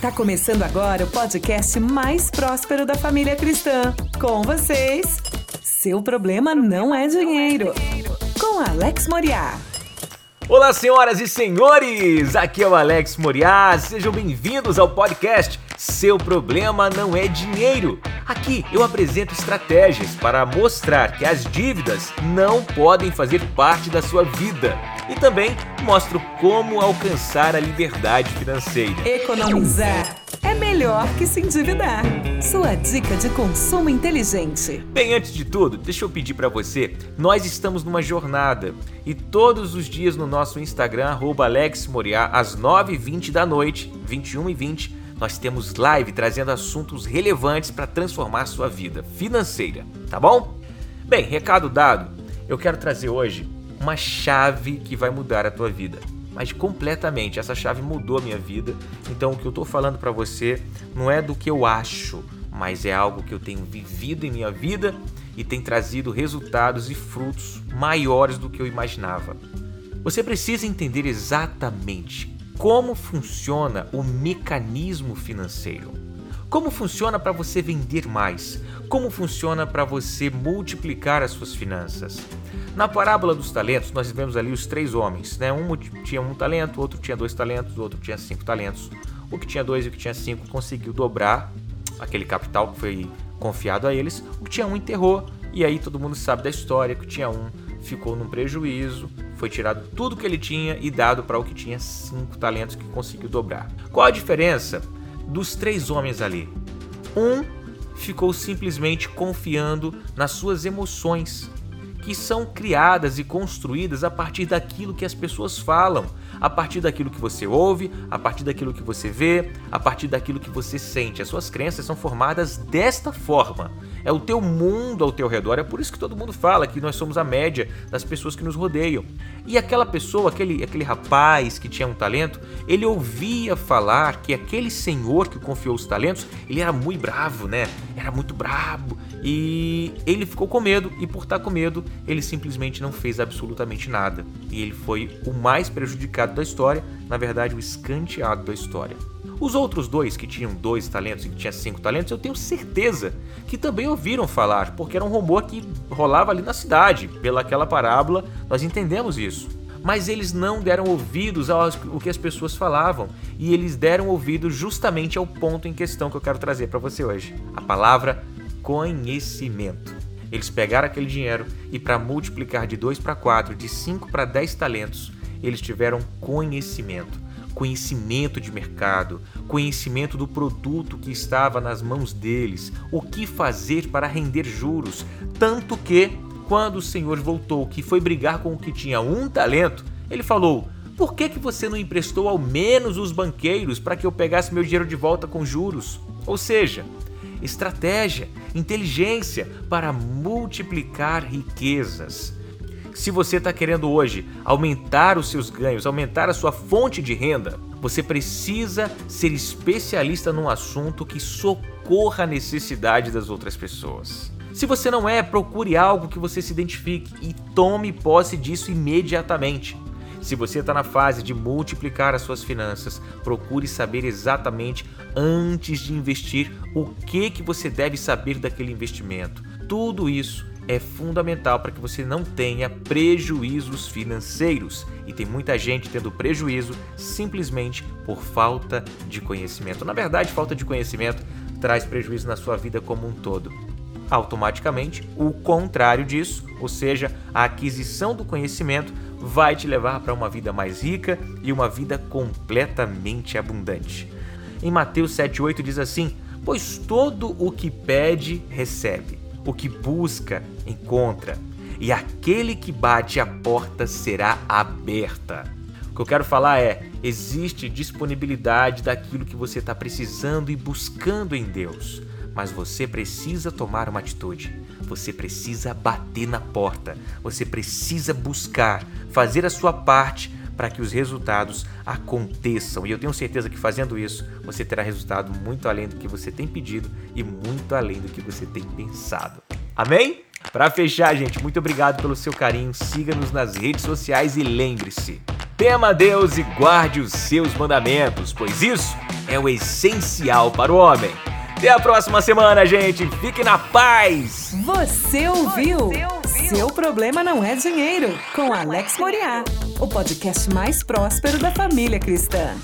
Tá começando agora o podcast mais próspero da família cristã. Com vocês, seu problema não é dinheiro. Com Alex Moriá. Olá, senhoras e senhores! Aqui é o Alex Moriá. Sejam bem-vindos ao podcast Seu Problema Não É Dinheiro. Aqui eu apresento estratégias para mostrar que as dívidas não podem fazer parte da sua vida e também mostro como alcançar a liberdade financeira. Economizar é melhor que se endividar. Sua dica de consumo inteligente. Bem, antes de tudo, deixa eu pedir para você, nós estamos numa jornada e todos os dias no nosso Instagram, AlexMoriá, às 9h20 da noite, 21h20, nós temos live trazendo assuntos relevantes para transformar sua vida financeira, tá bom? Bem, recado dado, eu quero trazer hoje uma chave que vai mudar a tua vida. Mas completamente, essa chave mudou a minha vida. Então o que eu estou falando para você não é do que eu acho, mas é algo que eu tenho vivido em minha vida e tem trazido resultados e frutos maiores do que eu imaginava. Você precisa entender exatamente como funciona o mecanismo financeiro. Como funciona para você vender mais? Como funciona para você multiplicar as suas finanças? Na parábola dos talentos, nós vemos ali os três homens, né? Um tinha um talento, outro tinha dois talentos, outro tinha cinco talentos. O que tinha dois e o que tinha cinco conseguiu dobrar aquele capital que foi confiado a eles. O que tinha um enterrou, e aí todo mundo sabe da história que tinha um ficou num prejuízo, foi tirado tudo que ele tinha e dado para o que tinha cinco talentos que conseguiu dobrar. Qual a diferença dos três homens ali? Um ficou simplesmente confiando nas suas emoções, que são criadas e construídas a partir daquilo que as pessoas falam, a partir daquilo que você ouve, a partir daquilo que você vê, a partir daquilo que você sente. As suas crenças são formadas desta forma. É o teu mundo ao teu redor. É por isso que todo mundo fala que nós somos a média das pessoas que nos rodeiam. E aquela pessoa, aquele, aquele rapaz que tinha um talento, ele ouvia falar que aquele senhor que confiou os talentos, ele era muito bravo, né? Era muito brabo. E ele ficou com medo, e por estar com medo, ele simplesmente não fez absolutamente nada. E ele foi o mais prejudicado da história, na verdade, o escanteado da história. Os outros dois, que tinham dois talentos e que tinham cinco talentos, eu tenho certeza que também ouviram falar, porque era um rumor que rolava ali na cidade. Pelaquela parábola, nós entendemos isso. Mas eles não deram ouvidos ao que as pessoas falavam, e eles deram ouvido justamente ao ponto em questão que eu quero trazer para você hoje: a palavra conhecimento. Eles pegaram aquele dinheiro e, para multiplicar de 2 para 4, de 5 para 10 talentos, eles tiveram conhecimento conhecimento de mercado, conhecimento do produto que estava nas mãos deles, o que fazer para render juros, tanto que, quando o Senhor voltou, que foi brigar com o que tinha um talento, ele falou: Por que, que você não emprestou ao menos os banqueiros para que eu pegasse meu dinheiro de volta com juros? Ou seja, estratégia, inteligência para multiplicar riquezas. Se você está querendo hoje aumentar os seus ganhos, aumentar a sua fonte de renda, você precisa ser especialista num assunto que socorra a necessidade das outras pessoas. Se você não é, procure algo que você se identifique e tome posse disso imediatamente. Se você está na fase de multiplicar as suas finanças, procure saber exatamente antes de investir o que que você deve saber daquele investimento. Tudo isso é fundamental para que você não tenha prejuízos financeiros. E tem muita gente tendo prejuízo simplesmente por falta de conhecimento. Na verdade, falta de conhecimento traz prejuízo na sua vida como um todo. Automaticamente, o contrário disso, ou seja, a aquisição do conhecimento, vai te levar para uma vida mais rica e uma vida completamente abundante. Em Mateus 7,8 diz assim: Pois todo o que pede, recebe o que busca, encontra, e aquele que bate a porta será aberta. O que eu quero falar é: existe disponibilidade daquilo que você está precisando e buscando em Deus, mas você precisa tomar uma atitude. Você precisa bater na porta, você precisa buscar, fazer a sua parte para que os resultados aconteçam. E eu tenho certeza que fazendo isso, você terá resultado muito além do que você tem pedido e muito além do que você tem pensado. Amém? Para fechar, gente, muito obrigado pelo seu carinho. Siga-nos nas redes sociais e lembre-se: tema Deus e guarde os seus mandamentos, pois isso é o essencial para o homem. Até a próxima semana, gente. Fique na paz. Você ouviu? Você ouviu? Seu problema não é dinheiro com Alex Moriá, o podcast mais próspero da família cristã.